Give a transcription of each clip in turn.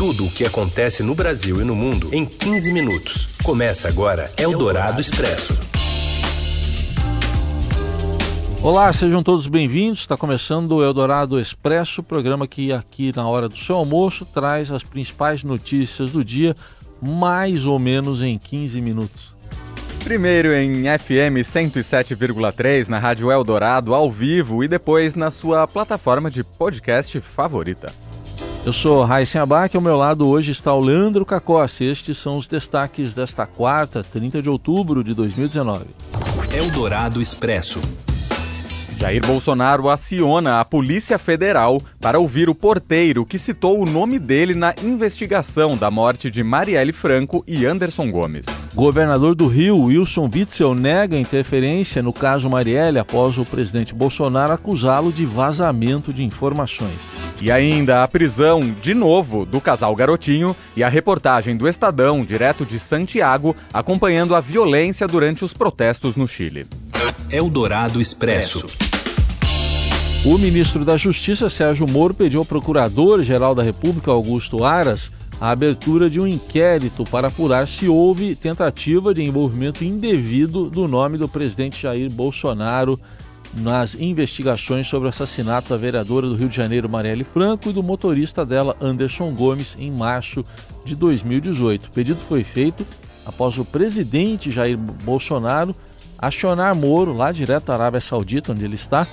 Tudo o que acontece no Brasil e no mundo em 15 minutos. Começa agora Eldorado Expresso. Olá, sejam todos bem-vindos. Está começando o Eldorado Expresso, programa que aqui na hora do seu almoço traz as principais notícias do dia, mais ou menos em 15 minutos. Primeiro em FM 107,3 na Rádio Eldorado ao vivo e depois na sua plataforma de podcast favorita. Eu sou Raíssen Abac, ao meu lado hoje está o Leandro Cacossi. Estes são os destaques desta quarta, 30 de outubro de 2019. Eldorado Expresso. Jair Bolsonaro aciona a Polícia Federal para ouvir o porteiro que citou o nome dele na investigação da morte de Marielle Franco e Anderson Gomes. Governador do Rio, Wilson Witzel, nega interferência no caso Marielle após o presidente Bolsonaro acusá-lo de vazamento de informações. E ainda a prisão, de novo, do casal Garotinho e a reportagem do Estadão, direto de Santiago, acompanhando a violência durante os protestos no Chile. Eldorado Expresso. O ministro da Justiça, Sérgio Moro, pediu ao Procurador-Geral da República, Augusto Aras, a abertura de um inquérito para apurar se houve tentativa de envolvimento indevido do nome do presidente Jair Bolsonaro nas investigações sobre o assassinato da vereadora do Rio de Janeiro, Marielle Franco, e do motorista dela, Anderson Gomes, em março de 2018. O pedido foi feito após o presidente Jair Bolsonaro acionar Moro, lá direto da Arábia Saudita, onde ele está,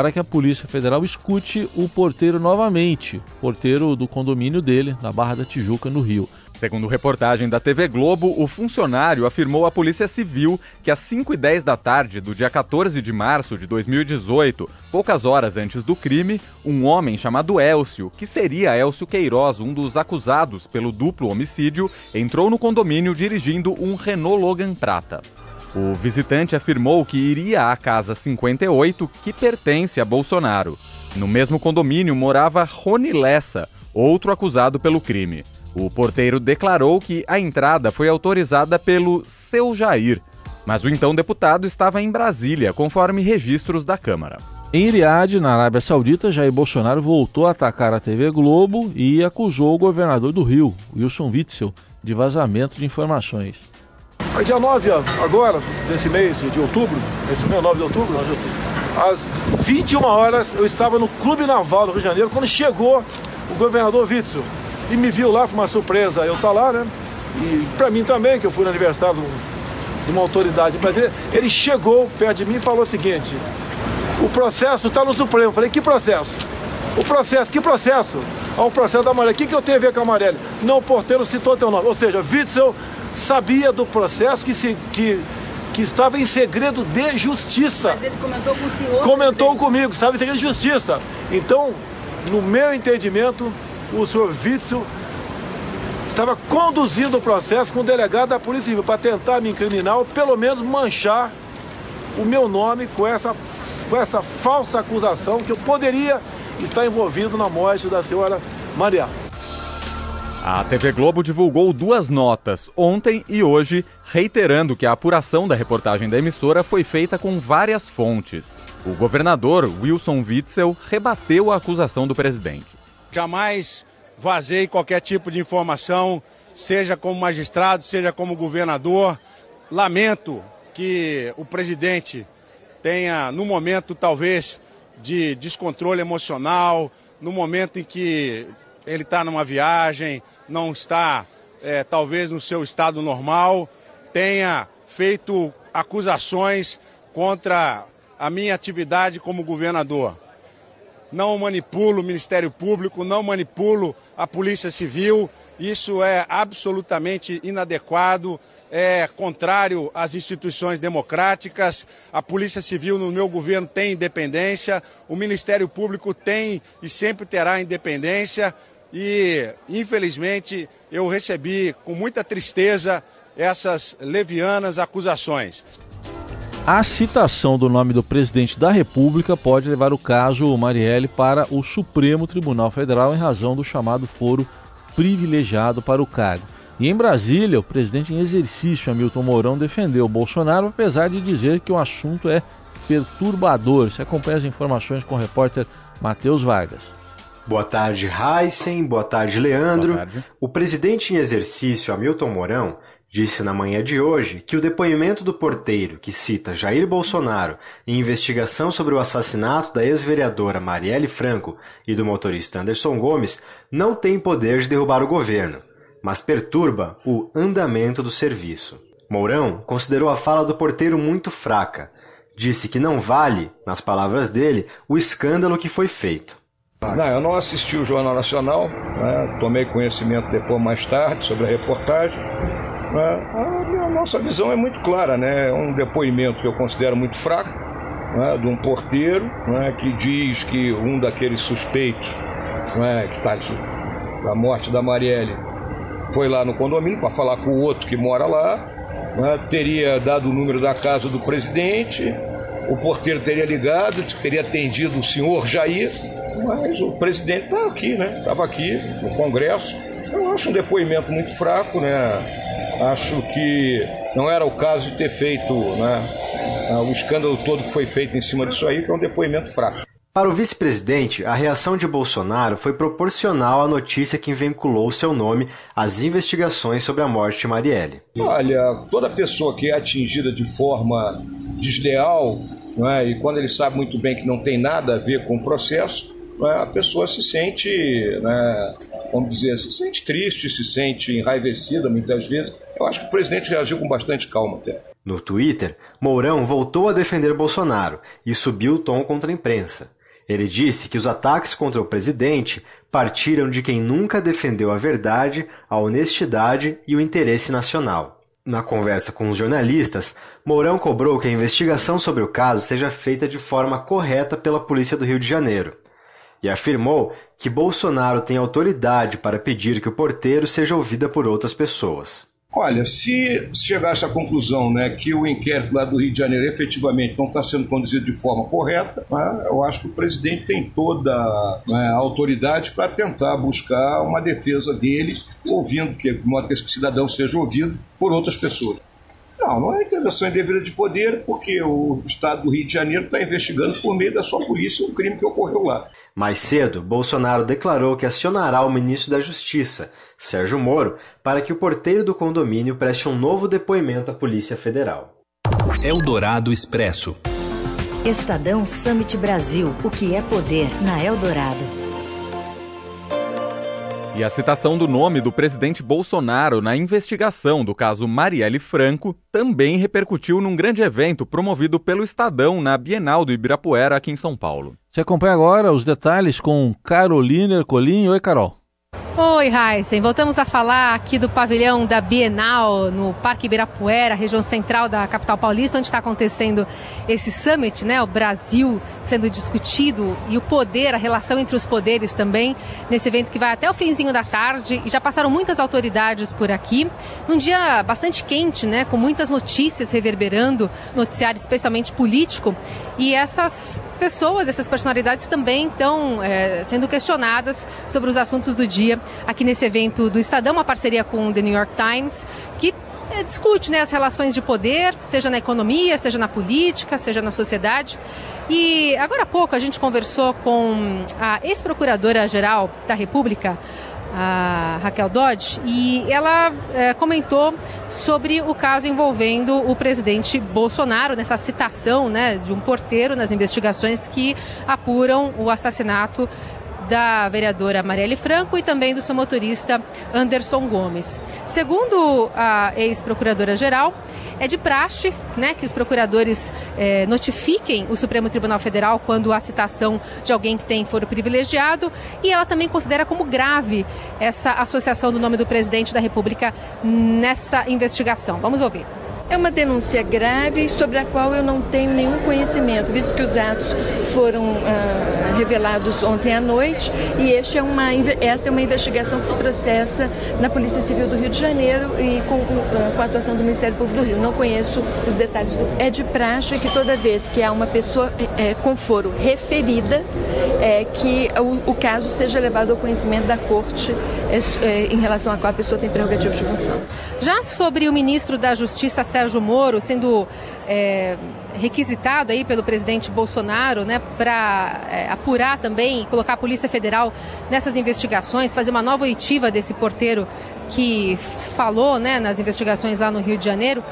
para que a Polícia Federal escute o porteiro novamente, porteiro do condomínio dele, na Barra da Tijuca, no Rio. Segundo reportagem da TV Globo, o funcionário afirmou à Polícia Civil que às 5 e 10 da tarde do dia 14 de março de 2018, poucas horas antes do crime, um homem chamado Elcio, que seria Elcio Queiroz, um dos acusados pelo duplo homicídio, entrou no condomínio dirigindo um Renault Logan Prata. O visitante afirmou que iria à casa 58, que pertence a Bolsonaro. No mesmo condomínio morava Rony Lessa, outro acusado pelo crime. O porteiro declarou que a entrada foi autorizada pelo seu Jair, mas o então deputado estava em Brasília, conforme registros da Câmara. Em Riad, na Arábia Saudita, Jair Bolsonaro voltou a atacar a TV Globo e acusou o governador do Rio, Wilson Witzel, de vazamento de informações. A dia 9 agora, desse mês de outubro, esse mês 9 de outubro, às 21 horas eu estava no Clube Naval do Rio de Janeiro, quando chegou o governador Witzel e me viu lá, foi uma surpresa eu estar tá lá, né? E para mim também, que eu fui no aniversário de uma autoridade brasileira, ele chegou perto de mim e falou o seguinte: o processo está no Supremo. Eu falei, que processo? O processo, que processo? Ao ah, processo da Amarela. O que, que eu tenho a ver com a Amarela? Não, o porteiro citou teu nome. Ou seja, Witzel sabia do processo que, se, que, que estava em segredo de justiça. Mas ele comentou com o senhor? Comentou comigo, estava em segredo de justiça. Então, no meu entendimento, o senhor Witzel estava conduzindo o processo com o delegado da Polícia Civil para tentar me incriminar ou pelo menos manchar o meu nome com essa, com essa falsa acusação que eu poderia estar envolvido na morte da senhora Maria. A TV Globo divulgou duas notas, ontem e hoje, reiterando que a apuração da reportagem da emissora foi feita com várias fontes. O governador, Wilson Witzel, rebateu a acusação do presidente. Jamais vazei qualquer tipo de informação, seja como magistrado, seja como governador. Lamento que o presidente tenha, no momento talvez de descontrole emocional, no momento em que ele está numa viagem, não está é, talvez no seu estado normal, tenha feito acusações contra a minha atividade como governador não manipulo o Ministério Público, não manipulo a Polícia Civil. Isso é absolutamente inadequado, é contrário às instituições democráticas. A Polícia Civil no meu governo tem independência, o Ministério Público tem e sempre terá independência. E, infelizmente, eu recebi com muita tristeza essas levianas acusações. A citação do nome do presidente da República pode levar o caso Marielle para o Supremo Tribunal Federal em razão do chamado foro privilegiado para o cargo. E em Brasília, o presidente em exercício, Hamilton Mourão, defendeu Bolsonaro, apesar de dizer que o assunto é perturbador. Você acompanha as informações com o repórter Matheus Vargas. Boa tarde, Heisen. Boa tarde, Leandro. Boa tarde. O presidente em exercício, Hamilton Mourão, disse na manhã de hoje que o depoimento do porteiro que cita Jair Bolsonaro em investigação sobre o assassinato da ex-vereadora Marielle Franco e do motorista Anderson Gomes não tem poder de derrubar o governo, mas perturba o andamento do serviço. Mourão considerou a fala do porteiro muito fraca. Disse que não vale, nas palavras dele, o escândalo que foi feito. Não, eu não assisti o Jornal Nacional, né? tomei conhecimento depois mais tarde sobre a reportagem. Né? A nossa visão é muito clara, né? É um depoimento que eu considero muito fraco, né? de um porteiro né? que diz que um daqueles suspeitos né? que está da morte da Marielle foi lá no condomínio para falar com o outro que mora lá, né? teria dado o número da casa do presidente, o porteiro teria ligado, teria atendido o senhor Jair, mas o presidente está aqui, né? Estava aqui no Congresso. Eu acho um depoimento muito fraco, né? Acho que não era o caso de ter feito né, o escândalo todo que foi feito em cima disso aí, que é um depoimento fraco. Para o vice-presidente, a reação de Bolsonaro foi proporcional à notícia que vinculou seu nome às investigações sobre a morte de Marielle. Olha, toda pessoa que é atingida de forma desleal, é? e quando ele sabe muito bem que não tem nada a ver com o processo, é? a pessoa se sente, né, vamos dizer, se sente triste, se sente enraivecida muitas vezes. Eu acho que o presidente reagiu com bastante calma até. No Twitter, Mourão voltou a defender Bolsonaro e subiu o tom contra a imprensa. Ele disse que os ataques contra o presidente partiram de quem nunca defendeu a verdade, a honestidade e o interesse nacional. Na conversa com os jornalistas, Mourão cobrou que a investigação sobre o caso seja feita de forma correta pela Polícia do Rio de Janeiro e afirmou que Bolsonaro tem autoridade para pedir que o porteiro seja ouvida por outras pessoas. Olha, se chegasse à conclusão né, que o inquérito lá do Rio de Janeiro efetivamente não está sendo conduzido de forma correta, né, eu acho que o presidente tem toda né, a autoridade para tentar buscar uma defesa dele, ouvindo, que, de modo que esse cidadão seja ouvido por outras pessoas. Não, não é intervenção indevida de poder, porque o Estado do Rio de Janeiro está investigando por meio da sua polícia o crime que ocorreu lá. Mais cedo, Bolsonaro declarou que acionará o ministro da Justiça, Sérgio Moro, para que o porteiro do condomínio preste um novo depoimento à Polícia Federal. Eldorado Expresso. Estadão Summit Brasil. O que é poder na Eldorado. E a citação do nome do presidente Bolsonaro na investigação do caso Marielle Franco também repercutiu num grande evento promovido pelo Estadão na Bienal do Ibirapuera, aqui em São Paulo. Você acompanha agora os detalhes com Carolina Ercolim. Oi, Carol. Oi, Heisen. Voltamos a falar aqui do pavilhão da Bienal, no Parque Ibirapuera, região central da capital paulista, onde está acontecendo esse summit, né? O Brasil sendo discutido e o poder, a relação entre os poderes também, nesse evento que vai até o finzinho da tarde. E já passaram muitas autoridades por aqui. Num dia bastante quente, né? Com muitas notícias reverberando, noticiário especialmente político. E essas pessoas, essas personalidades também estão é, sendo questionadas sobre os assuntos do dia aqui nesse evento do Estadão, uma parceria com o The New York Times, que é, discute né, as relações de poder, seja na economia, seja na política, seja na sociedade. E agora há pouco a gente conversou com a ex-procuradora-geral da República, a Raquel Dodge, e ela é, comentou sobre o caso envolvendo o presidente Bolsonaro, nessa citação né, de um porteiro nas investigações que apuram o assassinato da vereadora Marielle Franco e também do seu motorista Anderson Gomes. Segundo a ex-procuradora-geral, é de praxe né, que os procuradores eh, notifiquem o Supremo Tribunal Federal quando há citação de alguém que tem foro privilegiado e ela também considera como grave essa associação do nome do presidente da República nessa investigação. Vamos ouvir. É uma denúncia grave sobre a qual eu não tenho nenhum conhecimento, visto que os atos foram ah, revelados ontem à noite e este é uma, essa é uma investigação que se processa na Polícia Civil do Rio de Janeiro e com, ah, com a atuação do Ministério Público do Rio. Não conheço os detalhes. Do, é de praxe que toda vez que há uma pessoa é, com foro referida, é, que o, o caso seja levado ao conhecimento da Corte em relação a qual a pessoa tem prerrogativa de função. Já sobre o ministro da Justiça, Sérgio Moro, sendo é, requisitado aí pelo presidente Bolsonaro, né, para é, apurar também e colocar a Polícia Federal nessas investigações, fazer uma nova oitiva desse porteiro que falou, né, nas investigações lá no Rio de Janeiro.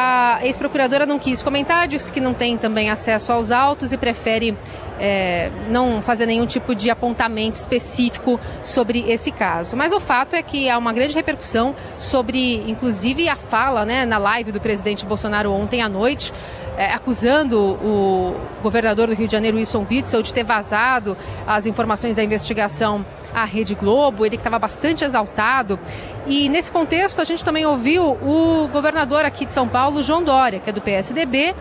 A ex-procuradora não quis comentar, disse que não tem também acesso aos autos e prefere é, não fazer nenhum tipo de apontamento específico sobre esse caso. Mas o fato é que há uma grande repercussão sobre, inclusive, a fala né, na live do presidente Bolsonaro ontem à noite, é, acusando o governador do Rio de Janeiro, Wilson Witzel, de ter vazado as informações da investigação à Rede Globo, ele que estava bastante exaltado. E nesse contexto, a gente também ouviu o governador aqui de São Paulo, João Dória, que é do PSDB,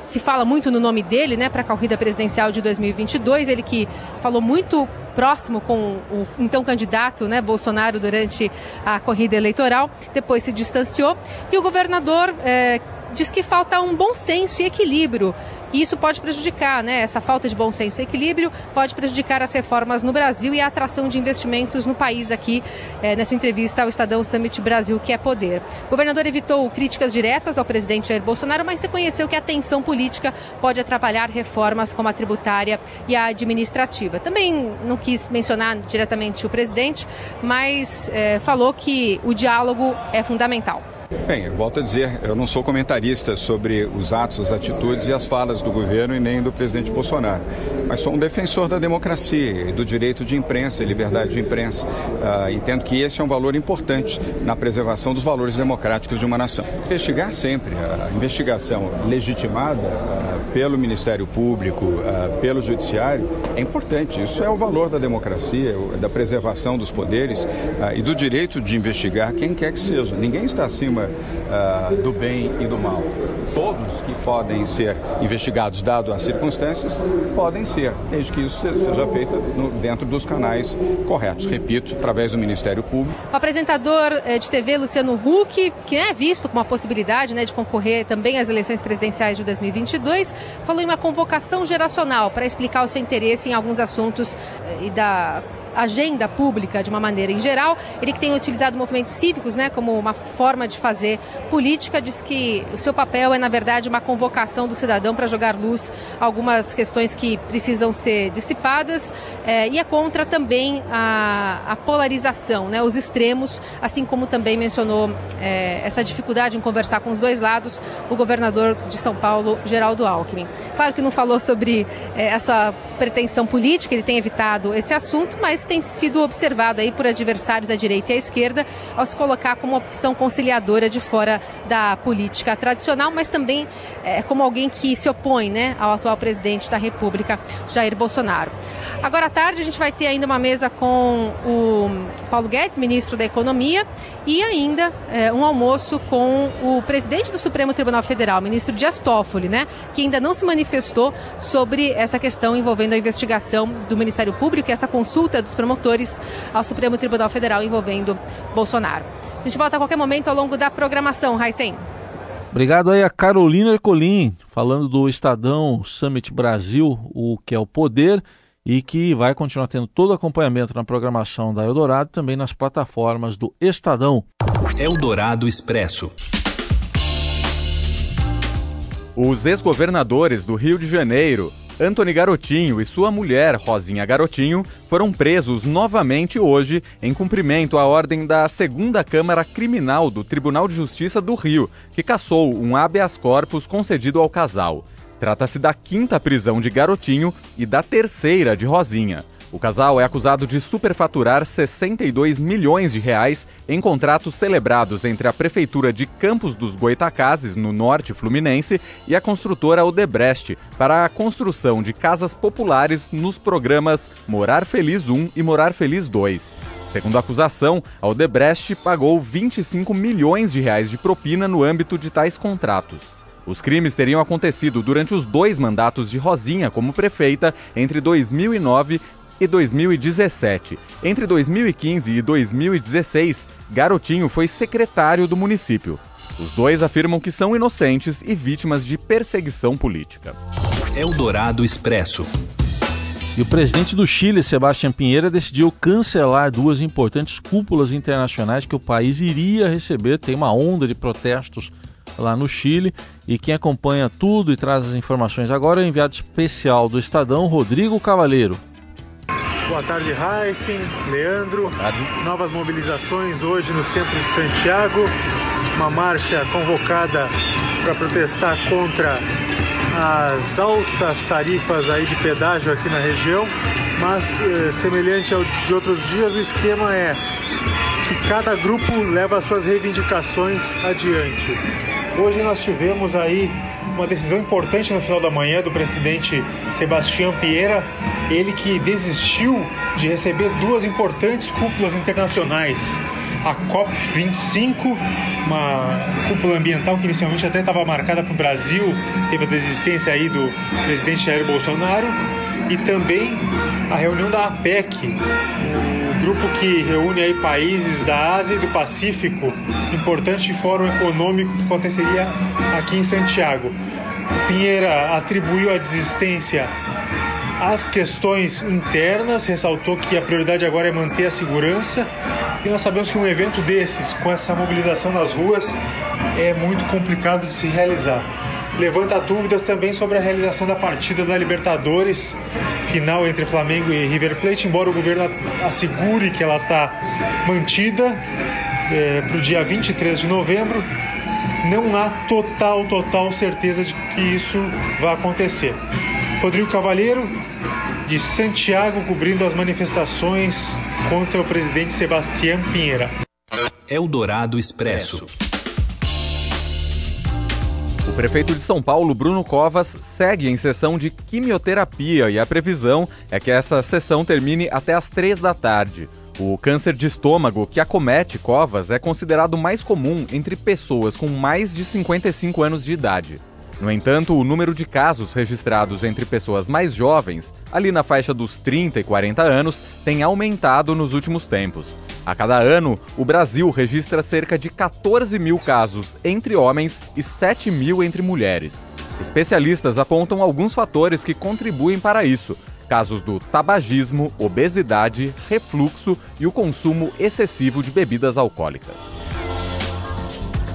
se fala muito no nome dele, né, para a corrida presidencial de 2022. Ele que falou muito próximo com o então candidato, né, Bolsonaro, durante a corrida eleitoral. Depois se distanciou. E o governador é, diz que falta um bom senso e equilíbrio. E isso pode prejudicar, né? Essa falta de bom senso e equilíbrio pode prejudicar as reformas no Brasil e a atração de investimentos no país aqui, é, nessa entrevista ao Estadão Summit Brasil, que é poder. O governador evitou críticas diretas ao presidente Jair Bolsonaro, mas reconheceu que a tensão política pode atrapalhar reformas como a tributária e a administrativa. Também não quis mencionar diretamente o presidente, mas é, falou que o diálogo é fundamental. Bem, volto a dizer, eu não sou comentarista sobre os atos, as atitudes e as falas do governo e nem do presidente Bolsonaro, mas sou um defensor da democracia e do direito de imprensa e liberdade de imprensa. Uh, entendo que esse é um valor importante na preservação dos valores democráticos de uma nação. Investigar sempre, a investigação legitimada uh, pelo Ministério Público, uh, pelo Judiciário, é importante. Isso é o valor da democracia, da preservação dos poderes e do direito de investigar quem quer que seja. Ninguém está acima uh, do bem e do mal. Todos que podem ser investigados, dado as circunstâncias, podem ser, desde que isso seja feito no, dentro dos canais corretos. Repito, através do Ministério Público. O apresentador eh, de TV, Luciano Huck, que é visto como uma possibilidade né, de concorrer também às eleições presidenciais de 2022, falou em uma convocação geracional para explicar o seu interesse em alguns assuntos eh, e da agenda pública de uma maneira em geral. Ele que tem utilizado movimentos cívicos né, como uma forma de fazer política, diz que o seu papel é, na verdade, uma convocação do cidadão para jogar luz a algumas questões que precisam ser dissipadas é, e é contra também a, a polarização, né, os extremos, assim como também mencionou é, essa dificuldade em conversar com os dois lados o governador de São Paulo, Geraldo Alckmin. Claro que não falou sobre é, essa pretensão política, ele tem evitado esse assunto, mas tem sido observado aí por adversários à direita e à esquerda ao se colocar como opção conciliadora de fora da política tradicional, mas também é, como alguém que se opõe né, ao atual presidente da República, Jair Bolsonaro. Agora à tarde a gente vai ter ainda uma mesa com o Paulo Guedes, ministro da Economia, e ainda é, um almoço com o presidente do Supremo Tribunal Federal, ministro Dias Toffoli, né, que ainda não se manifestou sobre essa questão envolvendo a investigação do Ministério Público e essa consulta dos promotores ao Supremo Tribunal Federal envolvendo Bolsonaro. A gente volta a qualquer momento ao longo da programação, Raicen. Obrigado aí a Carolina Ercolim, falando do Estadão Summit Brasil, o que é o poder, e que vai continuar tendo todo o acompanhamento na programação da Eldorado, também nas plataformas do Estadão. Eldorado Expresso. Os ex-governadores do Rio de Janeiro, Antony Garotinho e sua mulher, Rosinha Garotinho, foram presos novamente hoje em cumprimento à ordem da Segunda Câmara Criminal do Tribunal de Justiça do Rio, que cassou um habeas corpus concedido ao casal. Trata-se da quinta prisão de Garotinho e da terceira de Rosinha. O casal é acusado de superfaturar 62 milhões de reais em contratos celebrados entre a Prefeitura de Campos dos Goitacazes, no norte fluminense, e a construtora Odebrecht para a construção de casas populares nos programas Morar Feliz 1 e Morar Feliz 2. Segundo a acusação, a Odebrecht pagou 25 milhões de reais de propina no âmbito de tais contratos. Os crimes teriam acontecido durante os dois mandatos de Rosinha como prefeita entre 2009 e 2017. Entre 2015 e 2016, Garotinho foi secretário do município. Os dois afirmam que são inocentes e vítimas de perseguição política. Eldorado Expresso. E o presidente do Chile, Sebastião Pinheira, decidiu cancelar duas importantes cúpulas internacionais que o país iria receber. Tem uma onda de protestos lá no Chile. E quem acompanha tudo e traz as informações agora é o enviado especial do Estadão, Rodrigo Cavaleiro. Boa tarde, Heisen, Leandro. Tarde. Novas mobilizações hoje no centro de Santiago. Uma marcha convocada para protestar contra as altas tarifas aí de pedágio aqui na região. Mas, eh, semelhante ao de outros dias, o esquema é que cada grupo leva as suas reivindicações adiante. Hoje nós tivemos aí uma decisão importante no final da manhã do presidente Sebastião Pieira, ele que desistiu de receber duas importantes cúpulas internacionais. A COP25, uma cúpula ambiental que inicialmente até estava marcada para o Brasil, teve a desistência aí do presidente Jair Bolsonaro, e também a reunião da APEC, grupo que reúne aí países da Ásia e do Pacífico, importante fórum econômico que aconteceria aqui em Santiago. Pinheira atribuiu a desistência às questões internas, ressaltou que a prioridade agora é manter a segurança. E nós sabemos que um evento desses, com essa mobilização nas ruas, é muito complicado de se realizar. Levanta dúvidas também sobre a realização da partida da Libertadores, final entre Flamengo e River Plate, embora o governo assegure que ela está mantida é, para o dia 23 de novembro não há total, total certeza de que isso vai acontecer. Rodrigo Cavalheiro, de Santiago, cobrindo as manifestações contra o presidente Sebastião Pinheira. Eldorado Expresso. Prefeito de São Paulo, Bruno Covas, segue em sessão de quimioterapia e a previsão é que essa sessão termine até às três da tarde. O câncer de estômago que acomete Covas é considerado mais comum entre pessoas com mais de 55 anos de idade. No entanto, o número de casos registrados entre pessoas mais jovens, ali na faixa dos 30 e 40 anos, tem aumentado nos últimos tempos. A cada ano, o Brasil registra cerca de 14 mil casos entre homens e 7 mil entre mulheres. Especialistas apontam alguns fatores que contribuem para isso, casos do tabagismo, obesidade, refluxo e o consumo excessivo de bebidas alcoólicas.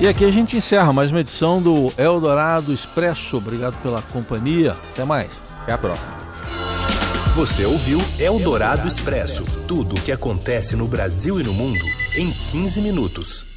E aqui a gente encerra mais uma edição do Eldorado Expresso. Obrigado pela companhia. Até mais. Até a próxima. Você ouviu Eldorado Expresso tudo o que acontece no Brasil e no mundo em 15 minutos.